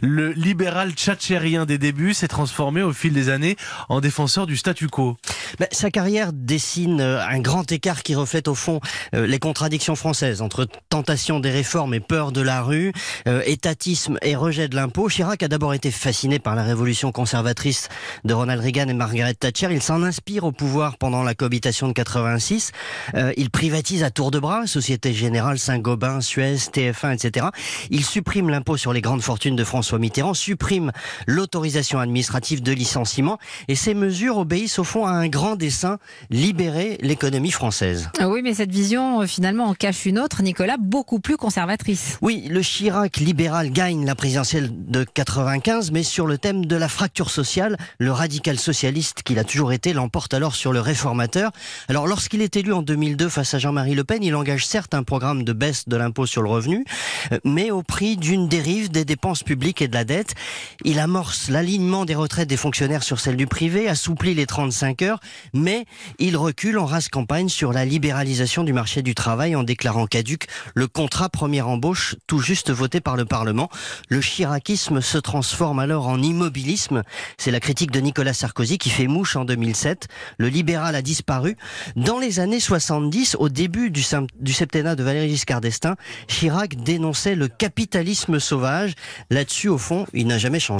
Le libéral tchatchérien des débuts s'est transformé au fil des années en défenseur du statu quo. Ben, sa carrière dessine euh, un grand écart qui reflète au fond euh, les contradictions françaises entre tentation des réformes et peur de la rue, euh, étatisme et rejet de l'impôt. Chirac a d'abord été fasciné par la révolution conservatrice de Ronald Reagan et Margaret Thatcher. Il s'en inspire au pouvoir pendant la cohabitation de 86. il privatise à tour de bras Société Générale, Saint-Gobain, Suez, TF1, etc. Il supprime l'impôt sur les grandes fortunes de François Mitterrand supprime l'autorisation administrative de licenciement et ces mesures obéissent au fond à un grand dessein, libérer l'économie française. Ah oui, mais cette vision euh, finalement en cache une autre, Nicolas, beaucoup plus conservatrice. Oui, le Chirac libéral gagne la présidentielle de 95, mais sur le thème de la fracture sociale, le radical socialiste qu'il a toujours été l'emporte alors sur le réformateur. Alors lorsqu'il est élu en 2002 face à Jean-Marie Le Pen, il engage certes un programme de baisse de l'impôt sur le revenu, euh, mais au prix d'une dérive des dépenses public et de la dette. Il amorce l'alignement des retraites des fonctionnaires sur celles du privé, assouplit les 35 heures, mais il recule en race campagne sur la libéralisation du marché du travail en déclarant caduque le contrat première embauche tout juste voté par le Parlement. Le chiracisme se transforme alors en immobilisme. C'est la critique de Nicolas Sarkozy qui fait mouche en 2007. Le libéral a disparu. Dans les années 70, au début du, du septennat de Valéry Giscard d'Estaing, Chirac dénonçait le capitalisme sauvage. Là-dessus, au fond, il n'a jamais changé.